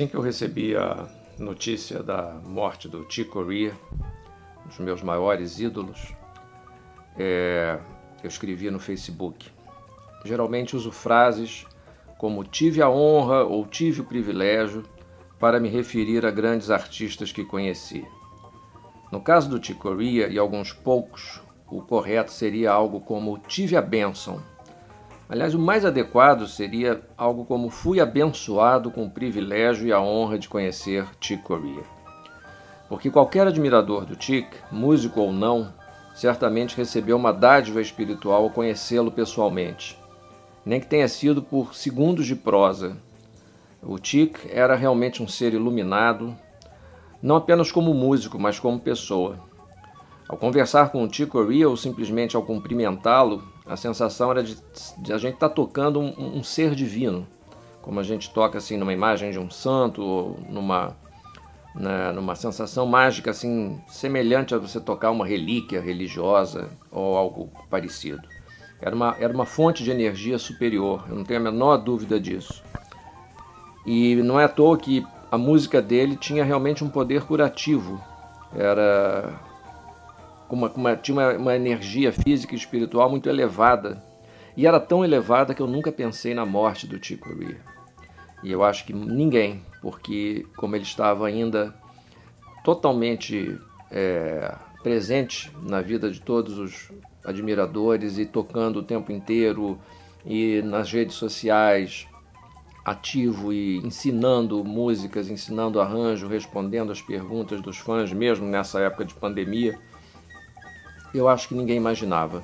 Assim que eu recebi a notícia da morte do Chick Corea, um dos meus maiores ídolos, é, eu escrevi no Facebook. Geralmente uso frases como tive a honra ou tive o privilégio para me referir a grandes artistas que conheci. No caso do Chick Corea e alguns poucos, o correto seria algo como tive a bênção Aliás, o mais adequado seria algo como fui abençoado com o privilégio e a honra de conhecer Chick Corea. Porque qualquer admirador do Chick, músico ou não, certamente recebeu uma dádiva espiritual ao conhecê-lo pessoalmente, nem que tenha sido por segundos de prosa. O Chick era realmente um ser iluminado, não apenas como músico, mas como pessoa. Ao conversar com o Chick Corea ou simplesmente ao cumprimentá-lo, a sensação era de, de a gente estar tá tocando um, um, ser divino, como a gente toca assim numa imagem de um santo ou numa né, numa sensação mágica assim semelhante a você tocar uma relíquia religiosa ou algo parecido. Era uma, era uma fonte de energia superior, eu não tenho a menor dúvida disso. E não é à toa que a música dele tinha realmente um poder curativo. Era uma, uma, tinha uma, uma energia física e espiritual muito elevada. E era tão elevada que eu nunca pensei na morte do Chico Corea. E eu acho que ninguém, porque como ele estava ainda totalmente é, presente na vida de todos os admiradores e tocando o tempo inteiro e nas redes sociais, ativo e ensinando músicas, ensinando arranjo, respondendo às perguntas dos fãs, mesmo nessa época de pandemia eu acho que ninguém imaginava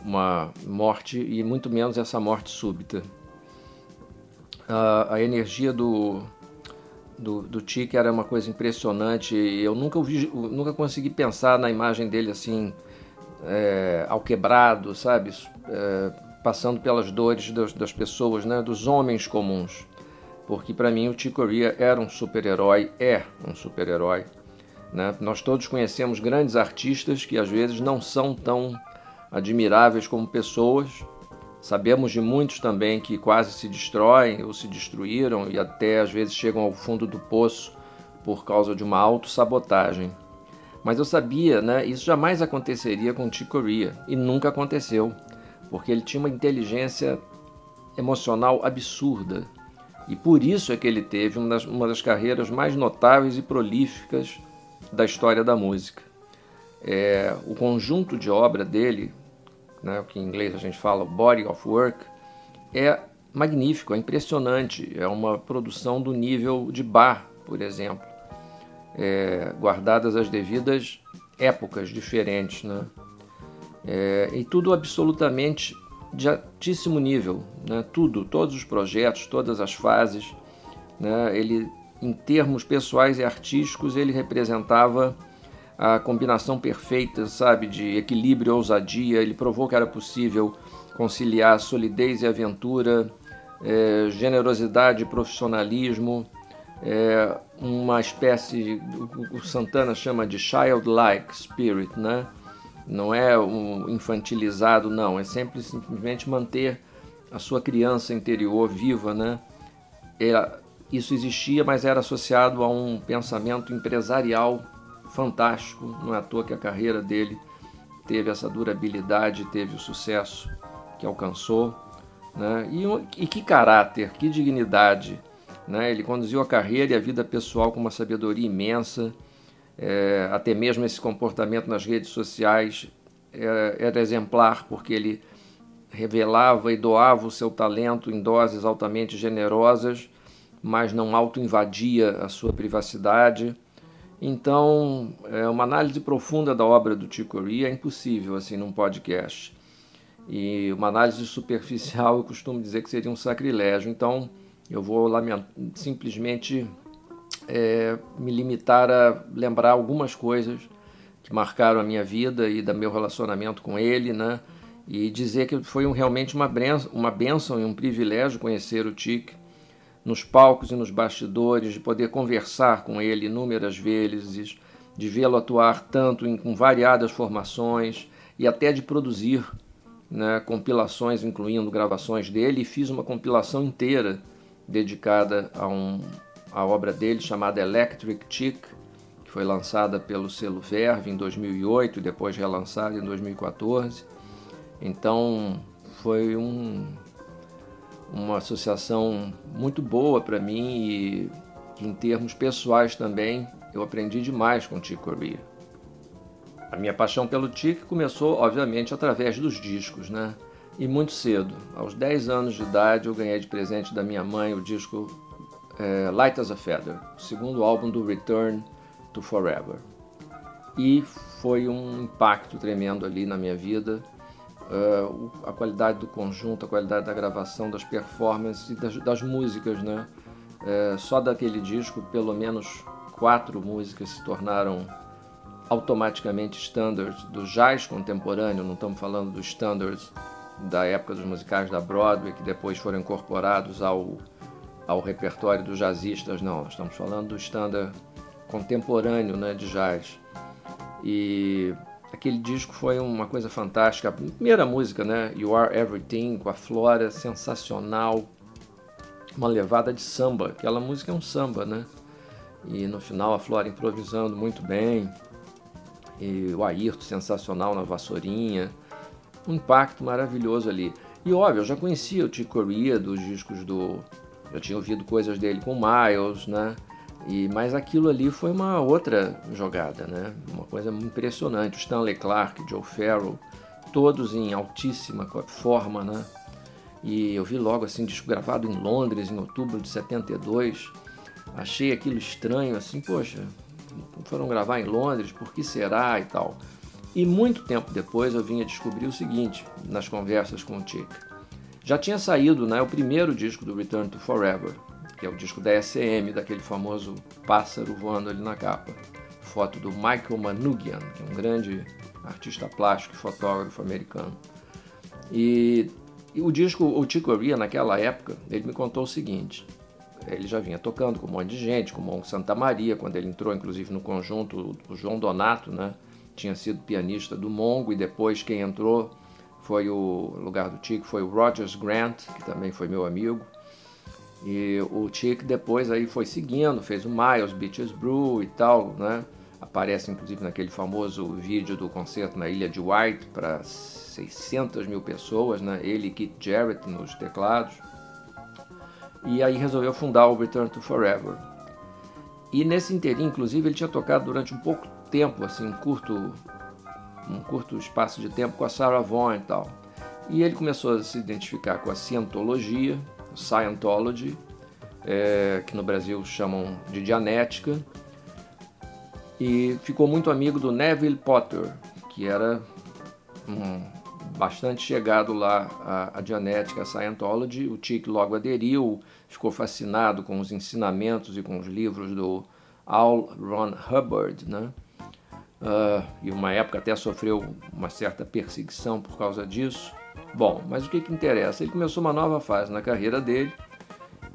uma morte e muito menos essa morte súbita. a energia do, do, do Tique era uma coisa impressionante. Eu nunca, ouvi, nunca consegui pensar na imagem dele assim, é, ao quebrado, sabe? É, passando pelas dores das, das, pessoas, né? dos homens comuns. Porque para mim o Chico Corea era um super-herói, é um super-herói. Né? Nós todos conhecemos grandes artistas que às vezes não são tão admiráveis como pessoas. Sabemos de muitos também que quase se destroem ou se destruíram e até às vezes chegam ao fundo do poço por causa de uma autossabotagem. Mas eu sabia, né, isso jamais aconteceria com Chick Corea e nunca aconteceu, porque ele tinha uma inteligência emocional absurda. E por isso é que ele teve uma das, uma das carreiras mais notáveis e prolíficas da história da música. É, o conjunto de obra dele, né, que em inglês a gente fala body of work, é magnífico, é impressionante. É uma produção do nível de bar, por exemplo, é, guardadas as devidas épocas diferentes, né? É, e tudo absolutamente de altíssimo nível, né? Tudo, todos os projetos, todas as fases, né? Ele em termos pessoais e artísticos, ele representava a combinação perfeita, sabe, de equilíbrio e ousadia. Ele provou que era possível conciliar solidez e aventura, é, generosidade e profissionalismo, é, uma espécie, o Santana chama de childlike spirit, né? Não é um infantilizado, não, é sempre simplesmente manter a sua criança interior viva, né? Isso existia, mas era associado a um pensamento empresarial fantástico. Não é à toa que a carreira dele teve essa durabilidade, teve o sucesso que alcançou. Né? E, e que caráter, que dignidade. Né? Ele conduziu a carreira e a vida pessoal com uma sabedoria imensa. É, até mesmo esse comportamento nas redes sociais é, era exemplar, porque ele revelava e doava o seu talento em doses altamente generosas, mas não auto-invadia a sua privacidade. Então, é, uma análise profunda da obra do Chico Corea é impossível assim num podcast. E uma análise superficial eu costumo dizer que seria um sacrilégio. Então, eu vou simplesmente é, me limitar a lembrar algumas coisas que marcaram a minha vida e da meu relacionamento com ele, né? E dizer que foi um, realmente uma, benção, uma benção e um privilégio conhecer o Tic nos palcos e nos bastidores, de poder conversar com ele inúmeras vezes, de vê-lo atuar tanto em, com variadas formações e até de produzir né, compilações, incluindo gravações dele, e fiz uma compilação inteira dedicada a, um, a obra dele chamada Electric Chick, que foi lançada pelo selo Verve em 2008 e depois relançada em 2014. Então foi um, uma associação muito boa para mim e em termos pessoais também eu aprendi demais com Chick Corea. A minha paixão pelo Chick começou, obviamente, através dos discos, né? E muito cedo, aos 10 anos de idade, eu ganhei de presente da minha mãe o disco é, Light as a Feather, o segundo álbum do Return to Forever. E foi um impacto tremendo ali na minha vida. Uh, a qualidade do conjunto, a qualidade da gravação, das performances e das, das músicas, né? Uh, só daquele disco, pelo menos quatro músicas se tornaram automaticamente standards do jazz contemporâneo, não estamos falando dos standards da época dos musicais da Broadway, que depois foram incorporados ao, ao repertório dos jazzistas, não, estamos falando do standard contemporâneo né, de jazz. E aquele disco foi uma coisa fantástica. A primeira música, né, You Are Everything, com a Flora, sensacional, uma levada de samba. Aquela música é um samba, né? E no final a Flora improvisando muito bem e o Ayrton sensacional na vassourinha, um impacto maravilhoso ali. E óbvio, eu já conhecia o Chico Corea dos discos do. Já tinha ouvido coisas dele com Miles, né? E, mas aquilo ali foi uma outra jogada, né? Uma coisa impressionante. O Stanley Clark, Joe Farrell, todos em altíssima forma, né? E eu vi logo assim, disco gravado em Londres em outubro de 72. Achei aquilo estranho, assim, poxa, foram gravar em Londres, por que será e tal. E muito tempo depois eu vinha descobrir o seguinte, nas conversas com o Chick. Já tinha saído né, o primeiro disco do Return to Forever, que é o disco da SM, daquele famoso pássaro voando ali na capa. Foto do Michael Manoogian, que é um grande artista plástico e fotógrafo americano. E, e o disco, o Chick Corea, naquela época, ele me contou o seguinte: ele já vinha tocando com um monte de gente, com o Monk Santa Maria, quando ele entrou inclusive no conjunto, o João Donato, né? Tinha sido pianista do Mongo e depois quem entrou foi o lugar do Chico, foi o Rogers Grant, que também foi meu amigo. E o Chick depois aí foi seguindo, fez o Miles, Beaches Brew e tal, né? Aparece inclusive naquele famoso vídeo do concerto na Ilha de White para 600 mil pessoas, né? Ele e Keith Jarrett nos teclados e aí resolveu fundar o Return to Forever. E nesse inteirinho, inclusive, ele tinha tocado durante um pouco tempo, assim, um curto, um curto espaço de tempo com a Sarah Vaughan e tal. E ele começou a se identificar com a Scientologia, Scientology, é, que no Brasil chamam de Dianética, e ficou muito amigo do Neville Potter, que era um bastante chegado lá à, à Dianética, a Scientology. O Chick logo aderiu, ficou fascinado com os ensinamentos e com os livros do Al Ron Hubbard, né? Uh, e uma época até sofreu uma certa perseguição por causa disso. Bom, mas o que, que interessa? Ele começou uma nova fase na carreira dele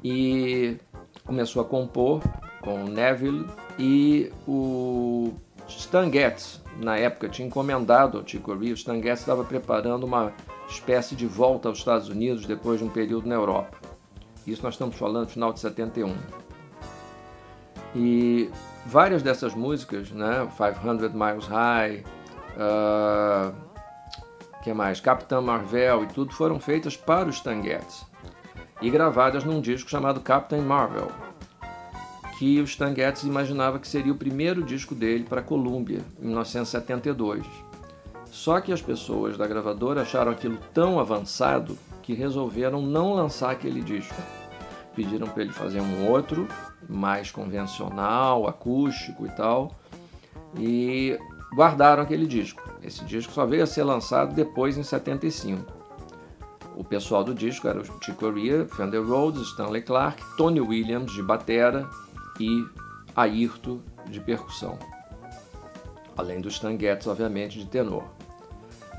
e começou a compor com Neville e o Stan Getz, na época, tinha encomendado ao Chico Corea. O Stan Getz estava preparando uma espécie de volta aos Estados Unidos depois de um período na Europa. Isso nós estamos falando no final de 71. E várias dessas músicas, né, 500 Miles High, uh, que mais, Capitã Marvel e tudo, foram feitas para o Stan Getz e gravadas num disco chamado Captain Marvel. que o Stan Getz imaginava que seria o primeiro disco dele para a Columbia, em 1972. Só que as pessoas da gravadora acharam aquilo tão avançado que resolveram não lançar aquele disco. Pediram para ele fazer um outro, mais convencional, acústico e tal, e guardaram aquele disco. Esse disco só veio a ser lançado depois em 75. O pessoal do disco era o Chick Corea, Fender Rhodes, Stanley Clark, Tony Williams de batera e Ayrton de percussão. Além do Stan Getz, obviamente, de tenor.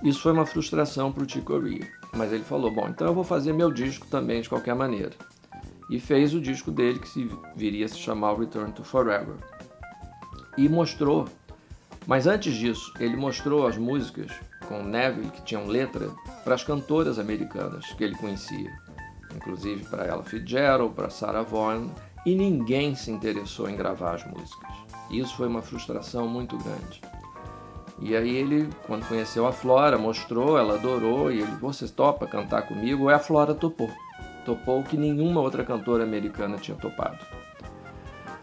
Isso foi uma frustração para o Chick Corea, mas ele falou: bom, então eu vou fazer meu disco também de qualquer maneira. E fez o disco dele que se viria a se chamar Return to Forever. E mostrou, mas antes disso, ele mostrou as músicas com Neville, que tinham letra, para as cantoras americanas que ele conhecia, inclusive para Ella Fitzgerald, para Sarah Vaughan, e ninguém se interessou em gravar as músicas. Isso foi uma frustração muito grande. E aí ele, quando conheceu a Flora, mostrou, ela adorou, e ele, você topa cantar comigo? E a Flora topou. Topou o que nenhuma outra cantora americana tinha topado.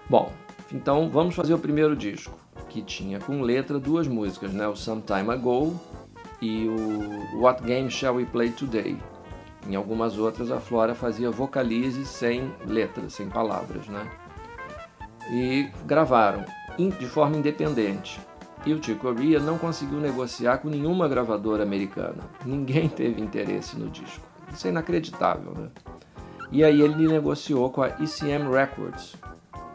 Bom, então vamos fazer o primeiro disco, que tinha com letra duas músicas, né? O Some Time Ago e o What Game Shall We Play Today. Em algumas outras a Flora fazia vocalize sem letras, sem palavras, né? E gravaram de forma independente. E o Chick Corea não conseguiu negociar com nenhuma gravadora americana. Ninguém teve interesse no disco. Isso é inacreditável, né? E aí ele negociou com a ECM Records.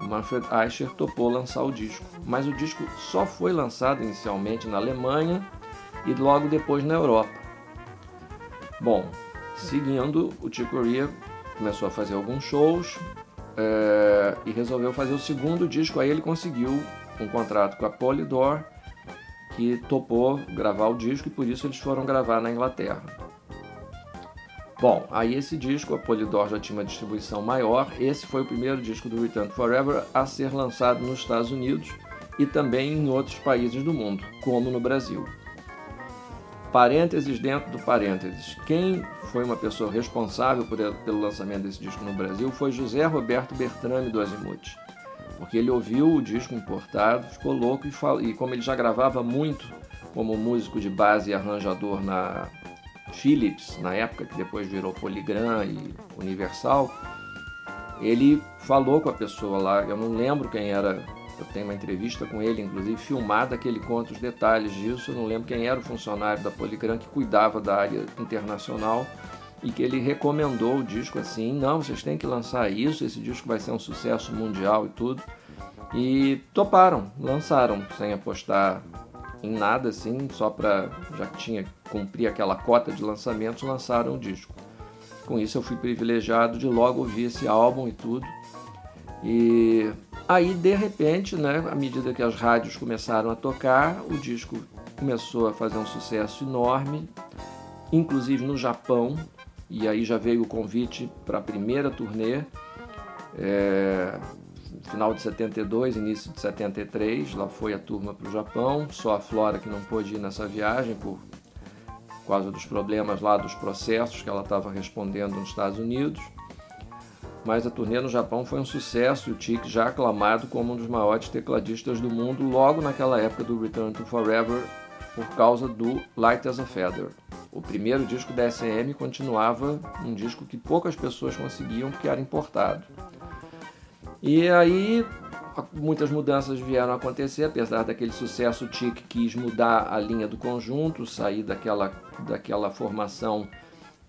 Manfred Eicher topou lançar o disco, mas o disco só foi lançado inicialmente na Alemanha e logo depois na Europa. Bom, seguindo, o Chick Corea começou a fazer alguns shows é, e resolveu fazer o segundo disco. Aí ele conseguiu um contrato com a Polydor, que topou gravar o disco e por isso eles foram gravar na Inglaterra. Bom, aí esse disco, a Polydor já tinha uma distribuição maior. Esse foi o primeiro disco do Return Forever a ser lançado nos Estados Unidos e também em outros países do mundo, como no Brasil parênteses dentro do parênteses. Quem foi uma pessoa responsável por, pelo lançamento desse disco no Brasil foi José Roberto Bertrame do Azimuth. Porque ele ouviu o disco importado, ficou louco e, e como ele já gravava muito como músico de base e arranjador na Philips, na época que depois virou Polygram e Universal, ele falou com a pessoa lá, eu não lembro quem era eu tenho uma entrevista com ele, inclusive filmada, que ele conta os detalhes disso. Eu não lembro quem era o funcionário da Poligram que cuidava da área internacional e que ele recomendou o disco assim: não, vocês têm que lançar isso, esse disco vai ser um sucesso mundial e tudo. E toparam, lançaram, sem apostar em nada assim, só para já tinha cumprir aquela cota de lançamentos, lançaram o disco. Com isso eu fui privilegiado de logo ouvir esse álbum e tudo. E Aí, de repente, né, à medida que as rádios começaram a tocar, o disco começou a fazer um sucesso enorme, inclusive no Japão, e aí já veio o convite para a primeira turnê, é, final de 72, início de 73, lá foi a turma para o Japão, só a Flora que não pôde ir nessa viagem por causa dos problemas lá dos processos que ela estava respondendo nos Estados Unidos mas a turnê no Japão foi um sucesso e o Chick já aclamado como um dos maiores tecladistas do mundo logo naquela época do Return to Forever por causa do Light as a Feather. O primeiro disco da SM continuava um disco que poucas pessoas conseguiam porque era importado. E aí muitas mudanças vieram a acontecer, apesar daquele sucesso, o Chick quis mudar a linha do conjunto, sair daquela, daquela formação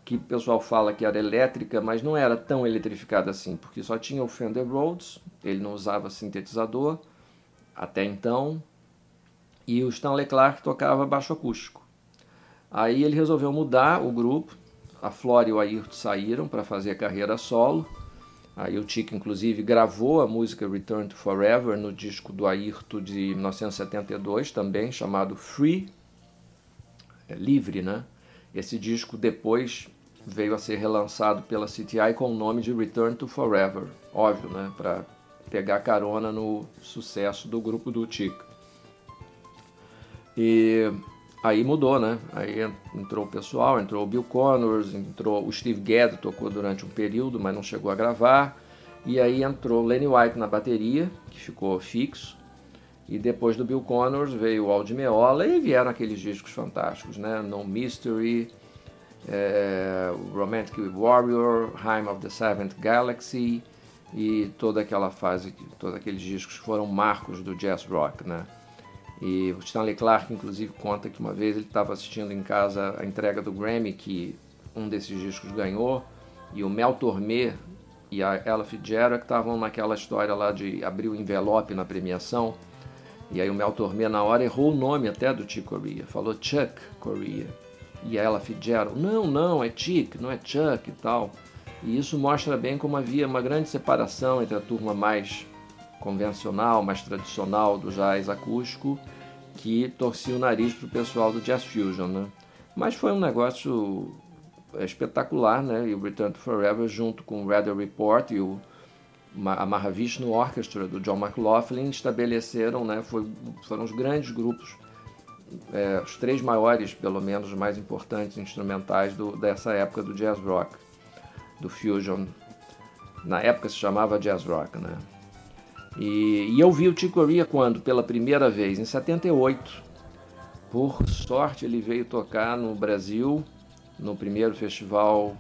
que o pessoal fala que era elétrica, mas não era tão eletrificada assim, porque só tinha o Fender Rhodes, ele não usava sintetizador até então, e o Stanley Clark tocava baixo acústico. Aí ele resolveu mudar o grupo, a Flora e o Ayrton saíram para fazer carreira solo. Aí o Tico, inclusive, gravou a música Return to Forever no disco do Ayrton de 1972, também chamado Free, é livre, né? Esse disco depois veio a ser relançado pela CTI com o nome de Return to Forever, óbvio, né, para pegar carona no sucesso do grupo do Tic. E aí mudou, né? Aí entrou o pessoal, entrou o Bill Connors, entrou o Steve Gadd, tocou durante um período, mas não chegou a gravar. E aí entrou Lenny White na bateria, que ficou fixo. E depois do Bill Connors veio o Aldi Meola e vieram aqueles discos fantásticos, né? No Mystery, é, Romantic Warrior, Heim of the Seventh Galaxy e toda aquela fase, todos aqueles discos foram marcos do jazz rock, né? E o Stanley Clarke, inclusive, conta que uma vez ele estava assistindo em casa a entrega do Grammy que um desses discos ganhou e o Mel Tormé e a Ella Fitzgerald estavam naquela história lá de abrir o envelope na premiação e aí o Mel Tormé na hora errou o nome até do Chick Corea, falou Chuck Corea. E a Ella Fitzgerald, não, não, é Chick, não é Chuck e tal. E isso mostra bem como havia uma grande separação entre a turma mais convencional, mais tradicional do jazz acústico, que torcia o nariz para o pessoal do jazz fusion, né? Mas foi um negócio espetacular, né? E o Return to Forever, junto com o Weather Report e o a Mahavishnu Orchestra do John McLaughlin estabeleceram, né, foi, foram os grandes grupos, é, os três maiores, pelo menos, mais importantes instrumentais do, dessa época do jazz rock, do fusion. Na época se chamava jazz rock, né? E, e eu vi o Chick Corea quando? Pela primeira vez, em 78. Por sorte, ele veio tocar no Brasil, no primeiro festival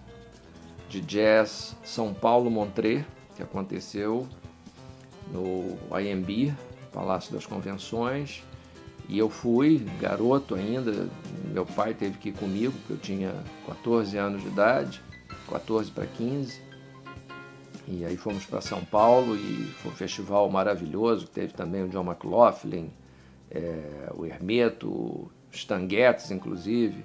de jazz São Paulo Montreux, que aconteceu no IMB, Palácio das Convenções, e eu fui, garoto ainda, meu pai teve que ir comigo, porque eu tinha 14 anos de idade, 14 para 15. E aí fomos para São Paulo e foi um festival maravilhoso, teve também o John McLaughlin, é, o Hermeto, Stan Getz, inclusive.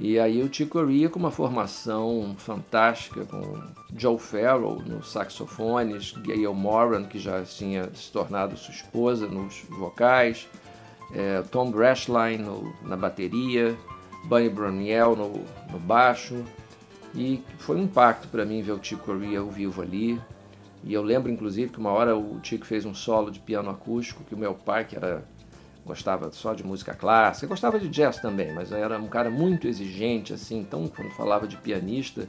E aí o Chick Corea com uma formação fantástica, com Joe Farrell nos saxofones, Gayle Moran, que já tinha se tornado sua esposa nos vocais, é, Tom Brashline no, na bateria, Bunny Bruniel no, no, baixo. E foi um impacto para mim ver o Chick Corea ao vivo ali. E eu lembro inclusive que uma hora o Chico fez um solo de piano acústico que o meu pai, que era gostava só de música clássica, gostava de jazz também, mas era um cara muito exigente, assim, então quando falava de pianista,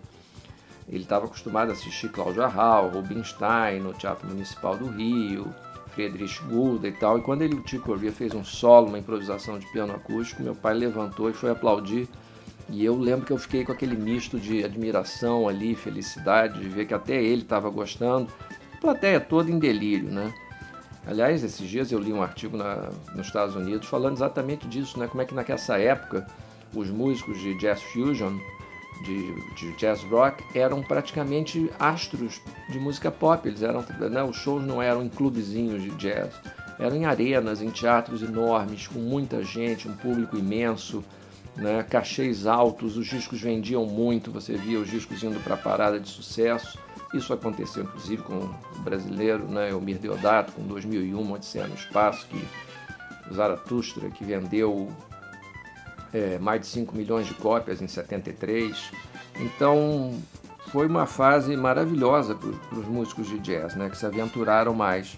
ele estava acostumado a assistir Cláudio Arral, Rubinstein no Teatro Municipal do Rio, Friedrich Gulda e tal, e quando ele, o Tico Corvia fez um solo, uma improvisação de piano acústico, meu pai levantou e foi aplaudir, e eu lembro que eu fiquei com aquele misto de admiração ali, felicidade, de ver que até ele estava gostando, a plateia toda em delírio, né? Aliás, esses dias eu li um artigo na, nos Estados Unidos falando exatamente disso, né? Como é que naquela época os músicos de jazz fusion, de, de jazz rock, eram praticamente astros de música pop. Eles eram, né? Os shows não eram em clubezinhos de jazz, eram em arenas, em teatros enormes, com muita gente, um público imenso. Né, cachês altos, os discos vendiam muito, você via os discos indo para a parada de sucesso. Isso aconteceu inclusive com o brasileiro, né, Elmir Deodato, com 2001, Odisseia no Espaço, que Zaratustra, que vendeu é, mais de 5 milhões de cópias em 73. Então foi uma fase maravilhosa para os músicos de jazz, né, que se aventuraram mais.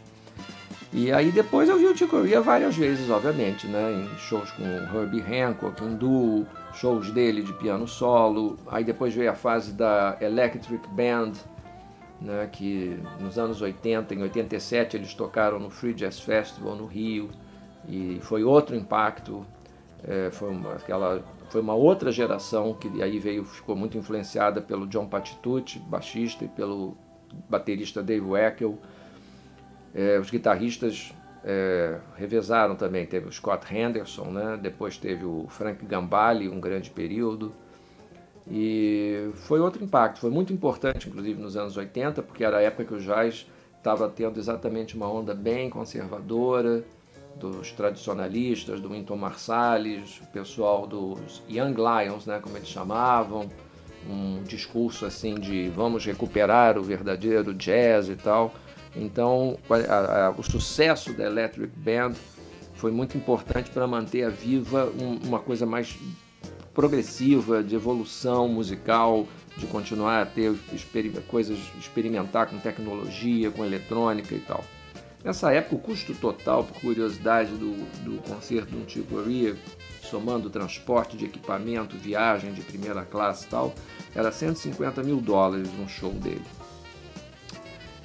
E aí depois eu vi o Chico Corea várias vezes, obviamente, né, em shows com Herbie Hancock, em duo, shows dele de piano solo. Aí depois veio a fase da Electric Band, né, que nos anos 80, em 87, eles tocaram no Free Jazz Festival no Rio, e foi outro impacto, é, foi, uma, aquela, foi uma outra geração que aí veio, ficou muito influenciada pelo John Patitucci, baixista, e pelo baterista Dave Weckel. É, os guitarristas é, revezaram também, teve o Scott Henderson, né, depois teve o Frank Gambale, um grande período, e foi outro impacto, foi muito importante, inclusive nos anos 80, porque era a época que o jazz estava tendo exatamente uma onda bem conservadora, dos tradicionalistas, do Wynton Marsalis, o pessoal dos Young Lions, né, como eles chamavam, um discurso assim de vamos recuperar o verdadeiro jazz e tal. Então, a, a, o sucesso da Electric Band foi muito importante para manter a viva um, uma coisa mais progressiva, de evolução musical, de continuar a ter coisas, experimentar com tecnologia, com eletrônica e tal. Nessa época, o custo total, por curiosidade, do, do concerto do Tio Corea, somando transporte de equipamento, viagem de primeira classe e tal, era 150 mil dólares um show dele.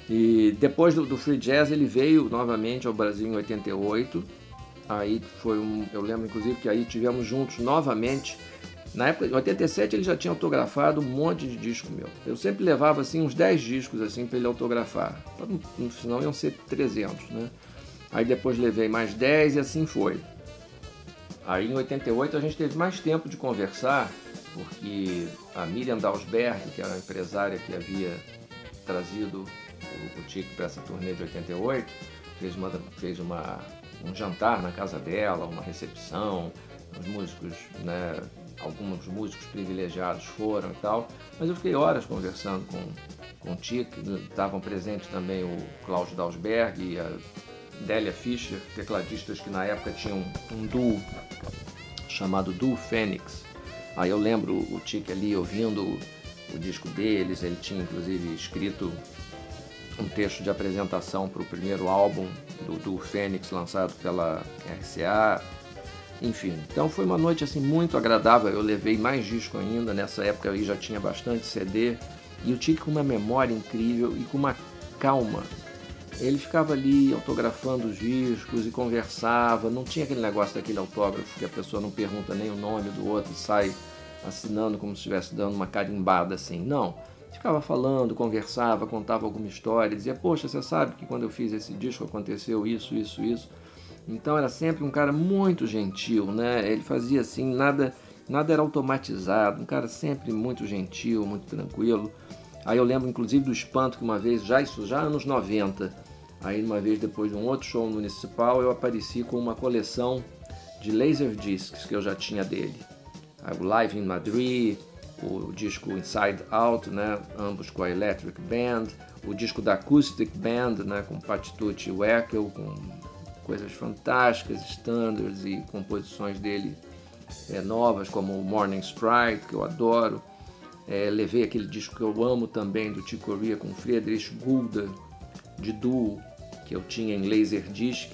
E depois do, do, free jazz ele veio novamente ao Brasil em 88. Aí foi um, eu lembro inclusive que aí tivemos juntos novamente. Na época, em 87 ele já tinha autografado um monte de disco meu. Eu sempre levava assim uns 10 discos assim para ele autografar. Final iam ser 300, né? Aí depois levei mais 10 e assim foi. Aí em 88 a gente teve mais tempo de conversar, porque a Miriam Dalsberg, que era a empresária que havia trazido o, o Tique para essa turnê de 88, fez, uma, fez uma, um jantar na casa dela, uma recepção, os músicos, né, alguns músicos privilegiados foram e tal, mas eu fiquei horas conversando com, com o Tique, estavam presentes também o Klaus Dalsberg e a Délia Fischer, tecladistas que na época tinham um duo chamado Duo Fênix. Aí eu lembro o Tique ali ouvindo o disco deles, ele tinha inclusive escrito um texto de apresentação para o primeiro álbum do, Fênix lançado pela RCA. Enfim, então foi uma noite assim muito agradável. Eu levei mais disco ainda, nessa época aí já tinha bastante CD. E o Tique com uma memória incrível e com uma calma. Ele ficava ali autografando os discos e conversava. Não tinha aquele negócio daquele autógrafo que a pessoa não pergunta nem o nome do outro e sai assinando como se estivesse dando uma carimbada assim. Não ficava falando, conversava, contava alguma história, dizia, poxa, você sabe que quando eu fiz esse disco aconteceu isso, isso, isso. Então era sempre um cara muito gentil, né? Ele fazia assim, nada, nada era automatizado, um cara sempre muito gentil, muito tranquilo. Aí eu lembro inclusive do espanto que uma vez, já isso já anos 90, aí uma vez depois de um outro show municipal, eu apareci com uma coleção de laser discs que eu já tinha dele. O Live in Madrid, o disco Inside Out, né, ambos com a Electric Band, o disco da Acoustic Band, né, com Patitucci e com coisas fantásticas, standards e composições dele é, novas, como Morning Sprite, que eu adoro. É, levei aquele disco que eu amo também, do Chick Corea, com Friedrich Gulda, de duo, que eu tinha em Laserdisc.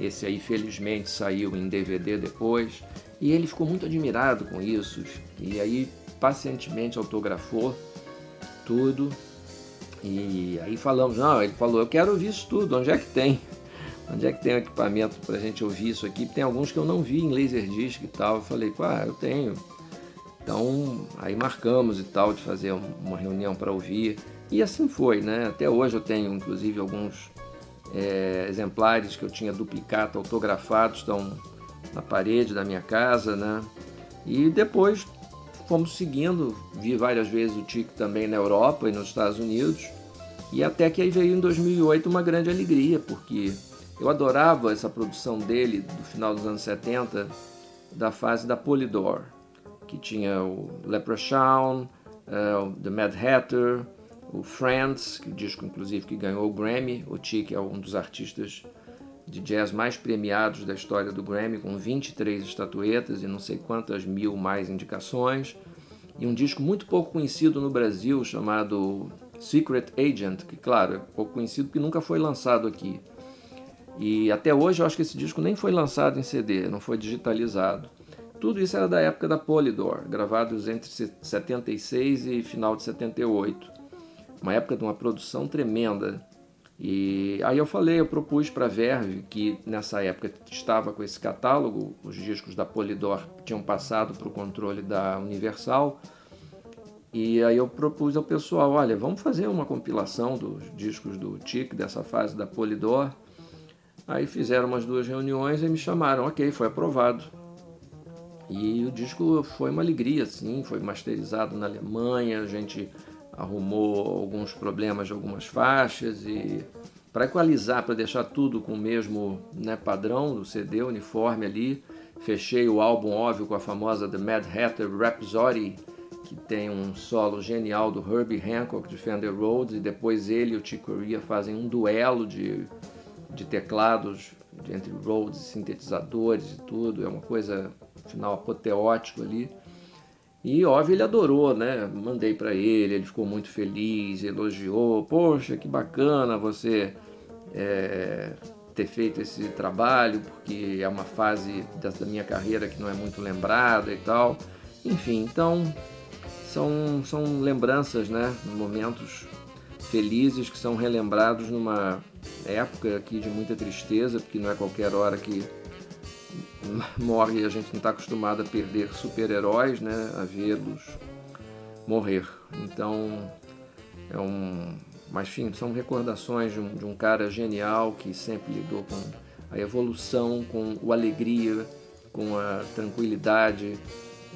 Esse aí, felizmente, saiu em DVD depois. E ele ficou muito admirado com isso. E aí pacientemente autografou tudo. E aí falamos, não, ele falou, eu quero ouvir isso tudo, onde é que tem? Onde é que tem o equipamento para a gente ouvir isso aqui? Tem alguns que eu não vi em Laserdisc e tal. Eu falei, ah, eu tenho. Então, aí marcamos e tal de fazer uma reunião para ouvir. E assim foi, né? Até hoje eu tenho, inclusive, alguns é, exemplares que eu tinha duplicado, autografados, estão na parede da minha casa, né? E depois fomos seguindo, vi várias vezes o Tico também na Europa e nos Estados Unidos, e até que aí veio em 2008 uma grande alegria, porque eu adorava essa produção dele do final dos anos 70, da fase da Polydor, que tinha o Leprechaun, uh, The Mad Hatter, o Friends, que é o disco inclusive que ganhou o Grammy, o Tick é um dos artistas de jazz mais premiados da história do Grammy, com 23 estatuetas e não sei quantas mil mais indicações. E um disco muito pouco conhecido no Brasil, chamado Secret Agent, que, claro, é pouco conhecido porque nunca foi lançado aqui. E até hoje eu acho que esse disco nem foi lançado em CD, não foi digitalizado. Tudo isso era da época da Polydor, gravados entre 76 e final de 78. Uma época de uma produção tremenda e aí eu falei, eu propus para a Verve, que nessa época estava com esse catálogo, os discos da Polydor tinham passado para o controle da Universal, e aí eu propus ao pessoal, olha, vamos fazer uma compilação dos discos do TIC, dessa fase da Polydor. Aí fizeram umas duas reuniões e me chamaram, ok, foi aprovado. E o disco foi uma alegria, sim, foi masterizado na Alemanha, a gente arrumou alguns problemas de algumas faixas e para equalizar, para deixar tudo com o mesmo né, padrão do CD, uniforme ali, fechei o álbum óbvio com a famosa The Mad Hatter Rhapsody, que tem um solo genial do Herbie Hancock de Fender Rhodes e depois ele e o Chick Corea fazem um duelo de, de teclados entre Rhodes e sintetizadores e tudo, é uma coisa final apoteótico ali. E óbvio ele adorou, né? Mandei para ele, ele ficou muito feliz, elogiou. Poxa, que bacana você é, ter feito esse trabalho, porque é uma fase da minha carreira que não é muito lembrada e tal. Enfim, então são, são lembranças, né? Momentos felizes que são relembrados numa época aqui de muita tristeza, porque não é qualquer hora que morre a gente não está acostumado a perder super-heróis, né? A vê-los morrer. Então, é um. Mas, enfim, são recordações de um, de um cara genial que sempre lidou com a evolução, com a alegria, com a tranquilidade,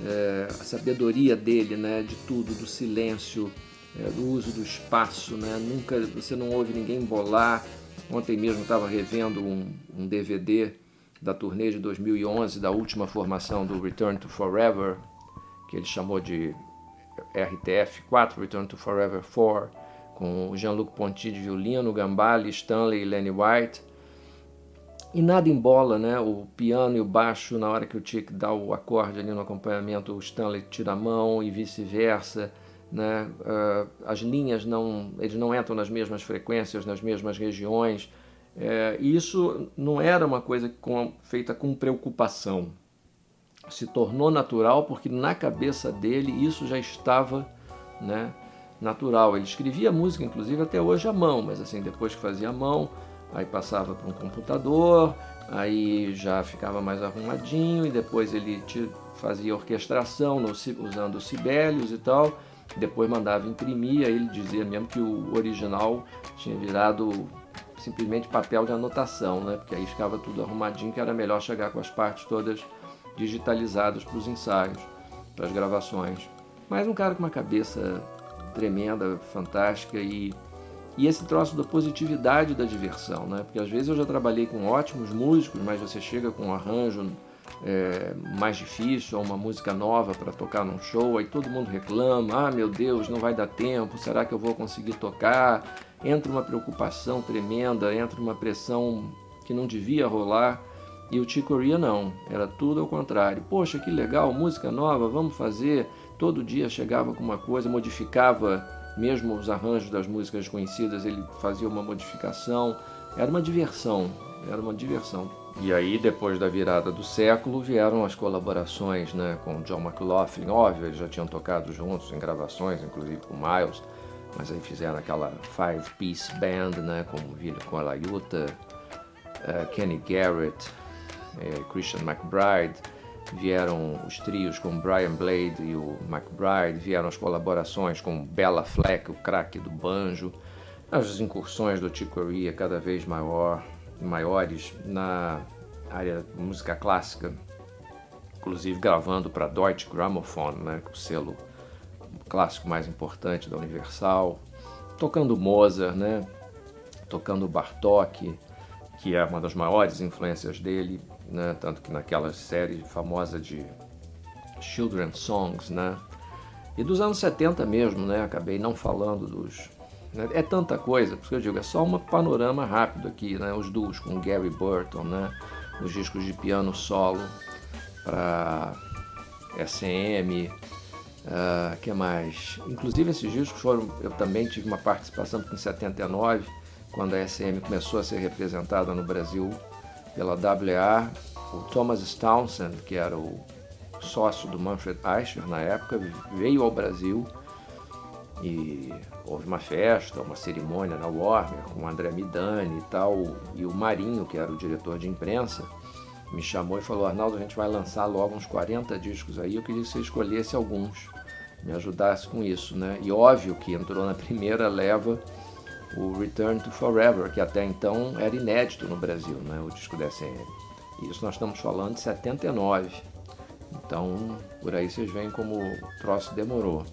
é, a sabedoria dele, né? De tudo, do silêncio, é, do uso do espaço, né? Nunca você não ouve ninguém bolar. Ontem mesmo estava revendo um, um DVD da turnê de 2011, da última formação do Return to Forever, que ele chamou de RTF 4, Return to Forever 4, com Jean-Luc Ponty de violino, Gambale, Stanley e Lenny White. E nada embola, né? O piano e o baixo, na hora que o Chick dá o acorde ali no acompanhamento, o Stanley tira a mão e vice-versa. Né? Uh, as linhas não, eles não entram nas mesmas frequências, nas mesmas regiões. É, e isso não era uma coisa com, feita com preocupação. Se tornou natural porque na cabeça dele isso já estava né, natural. Ele escrevia música, inclusive, até hoje à mão, mas assim, depois que fazia à mão, aí passava para um computador, aí já ficava mais arrumadinho, e depois ele fazia orquestração no, usando Sibelius e tal, depois mandava imprimir, aí ele dizia mesmo que o original tinha virado simplesmente papel de anotação, né? porque aí ficava tudo arrumadinho, que era melhor chegar com as partes todas digitalizadas para os ensaios, para as gravações. Mas um cara com uma cabeça tremenda, fantástica e, e esse troço da positividade da diversão, né? porque às vezes eu já trabalhei com ótimos músicos, mas você chega com um arranjo é, mais difícil, ou uma música nova para tocar num show, aí todo mundo reclama, ah meu Deus, não vai dar tempo, será que eu vou conseguir tocar? entra uma preocupação tremenda, entra uma pressão que não devia rolar. E o Chico Corea não, era tudo ao contrário. Poxa, que legal, música nova, vamos fazer. Todo dia chegava com uma coisa, modificava mesmo os arranjos das músicas conhecidas, ele fazia uma modificação. Era uma diversão, era uma diversão. E aí, depois da virada do século, vieram as colaborações né, com John McLaughlin. Óbvio, eles já tinham tocado juntos em gravações, inclusive com Miles mas aí fizeram aquela Five Piece Band, né, com, com a Layuta, uh, Kenny Garrett, uh, Christian McBride, vieram os trios com Brian Blade e o McBride, vieram as colaborações com Bella Fleck, o craque do banjo, as incursões do Chick Corea cada vez maior, maiores na área música clássica, inclusive gravando para Deutsche Grammophon, né, o selo clássico mais importante da Universal, tocando Mozart, né? tocando Bartók, que é uma das maiores influências dele, né? tanto que naquela série famosa de Children's Songs, né? E dos anos 70 mesmo, né? Acabei não falando dos. Né? É tanta coisa, porque eu digo, é só um panorama rápido aqui, né? Os duos com Gary Burton, né? Os discos de piano solo para SM, Uh, que mais? Inclusive esses discos foram. Eu também tive uma participação em 79, quando a SM começou a ser representada no Brasil pela WA. O Thomas Townsend, que era o sócio do Manfred Eicher na época, veio ao Brasil e houve uma festa, uma cerimônia na Warner com o André Midani e tal. E o Marinho, que era o diretor de imprensa, me chamou e falou: Arnaldo, a gente vai lançar logo uns 40 discos aí. Eu queria que você escolhesse alguns me ajudasse com isso, né? E óbvio que entrou na primeira leva o Return to Forever, que até então era inédito no Brasil, né? O disco da SM. Isso nós estamos falando de 79. Então, por aí vocês veem como o troço demorou.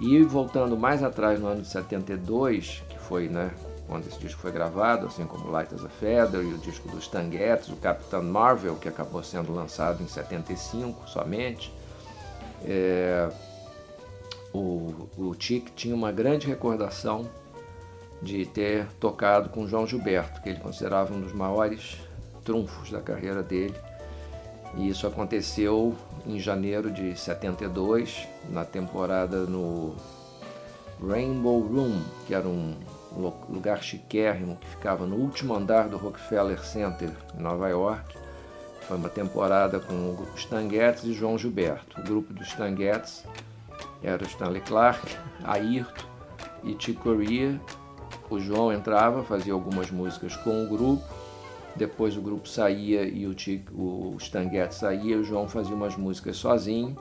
E voltando mais atrás, no ano de 72, que foi, né, quando esse disco foi gravado, assim como Light as a Feather e o disco dos Stan Getz, o Capitão Marvel, que acabou sendo lançado em 75 somente, é, o, o tinha uma grande recordação de ter tocado com João Gilberto, que ele considerava um dos maiores trunfos da carreira dele. E isso aconteceu em janeiro de 72, na temporada no Rainbow Room, que era um lugar chiquérrimo que ficava no último andar do Rockefeller Center, em Nova York. Foi uma temporada com o grupo Stan Getz e João Gilberto. O grupo dos Stan Getz era o Stanley Clark, Ayrton, e Chick Corea. O João entrava, fazia algumas músicas com o grupo, depois o grupo saía e o, Chick, o Stan saía, o João fazia umas músicas sozinho.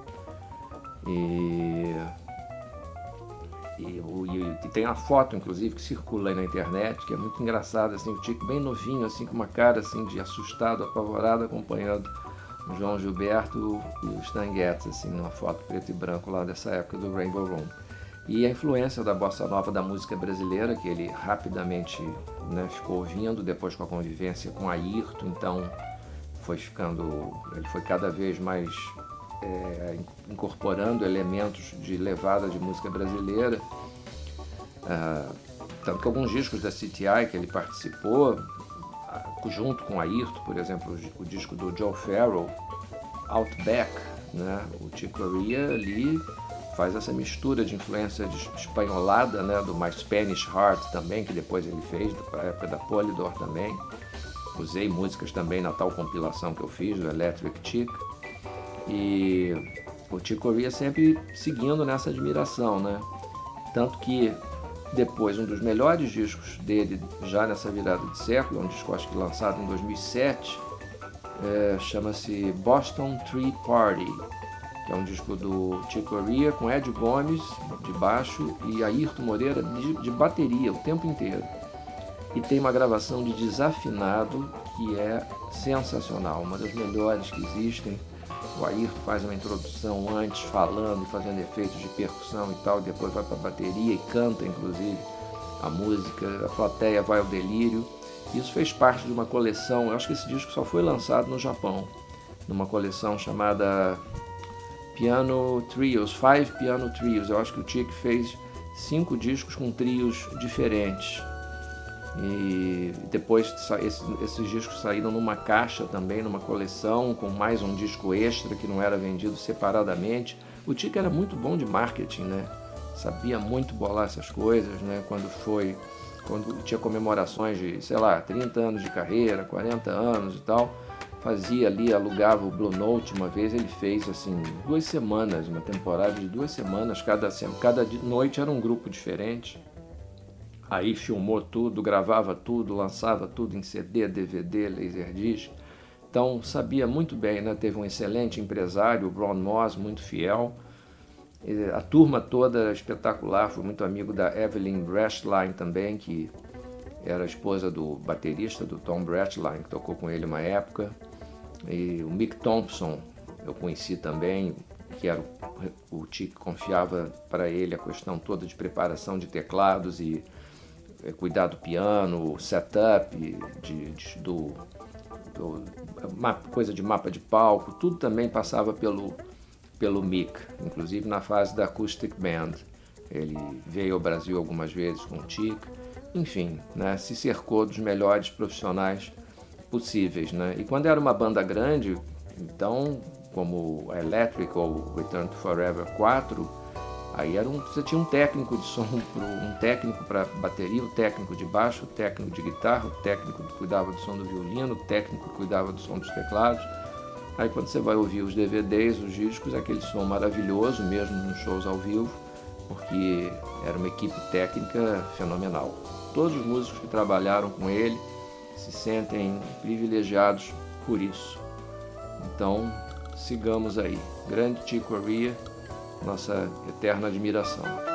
E, e, e, e, tem uma foto, inclusive, que circula aí na internet, que é muito engraçada, assim, o Chico bem novinho, assim, com uma cara assim, de assustado, apavorado, acompanhando o João Gilberto e o Stan assim, numa foto preto e branco lá dessa época do Rainbow Room. E a influência da bossa nova da música brasileira, que ele rapidamente né, ficou ouvindo, depois com a convivência com Ayrton, então foi ficando, ele foi cada vez mais é, incorporando elementos de levada de música brasileira. Ah, tanto que alguns discos da CTI que ele participou, ah, junto com Ayrton, por exemplo, o, disco do Joe Farrell, Outback, né? o Chico Corea ali faz essa mistura de influência de espanholada, né, do My Spanish Heart também, que depois ele fez, da época da Polydor também. Usei músicas também na tal compilação que eu fiz, do Electric Chick. E o Chico Corea sempre seguindo nessa admiração, né? Tanto que depois, um dos melhores discos dele, já nessa virada de século, um disco acho que lançado em 2007, é, chama-se Boston Tree Party, que é um disco do Chico Corea com Ed Gomes de baixo e Ayrton Moreira de, de bateria o tempo inteiro. E tem uma gravação de desafinado que é sensacional, uma das melhores que existem. O Ayrton faz uma introdução antes, falando e fazendo efeitos de percussão e tal, depois vai para a bateria e canta, inclusive, a música, a plateia vai ao delírio. Isso fez parte de uma coleção, eu acho que esse disco só foi lançado no Japão, numa coleção chamada Piano Trios, Five Piano Trios. Eu acho que o Chick fez cinco discos com trios diferentes. E depois esses, discos saíram numa caixa também, numa coleção, com mais um disco extra que não era vendido separadamente. O Chico era muito bom de marketing, né? Sabia muito bolar essas coisas, né? Quando foi, quando tinha comemorações de, sei lá, 30 anos de carreira, 40 anos e tal fazia ali, alugava o Blue Note uma vez, ele fez assim, duas semanas, uma temporada de duas semanas, cada, cada noite era um grupo diferente. Aí filmou tudo, gravava tudo, lançava tudo em CD, DVD, Laserdisc. Então sabia muito bem, né? teve um excelente empresário, o Ron Moss, muito fiel. A turma toda era espetacular, fui muito amigo da Evelyn Brashline também, que era esposa do baterista do Tom Brashline, que tocou com ele uma época. E o Mick Thompson eu conheci também, que era o, Tico confiava para ele a questão toda de preparação de teclados e é, cuidar do piano, setup de, de do, do mapa, coisa de mapa de palco, tudo também passava pelo pelo Mick, inclusive na fase da acoustic band. Ele veio ao Brasil algumas vezes com o Tic, enfim, né, se cercou dos melhores profissionais possíveis, né? E quando era uma banda grande, então, como Electric ou Return to Forever 4, aí era um, você tinha um técnico de som, um técnico para bateria, o um técnico de baixo, o um técnico de guitarra, o um técnico que cuidava do som do violino, o técnico que cuidava do som dos teclados. Aí quando você vai ouvir os DVDs, os discos, aquele som maravilhoso, mesmo nos shows ao vivo, porque era uma equipe técnica fenomenal. Todos os músicos que trabalharam com ele, se sentem privilegiados por isso. Então, sigamos aí. Grande Chico Corea, nossa eterna admiração.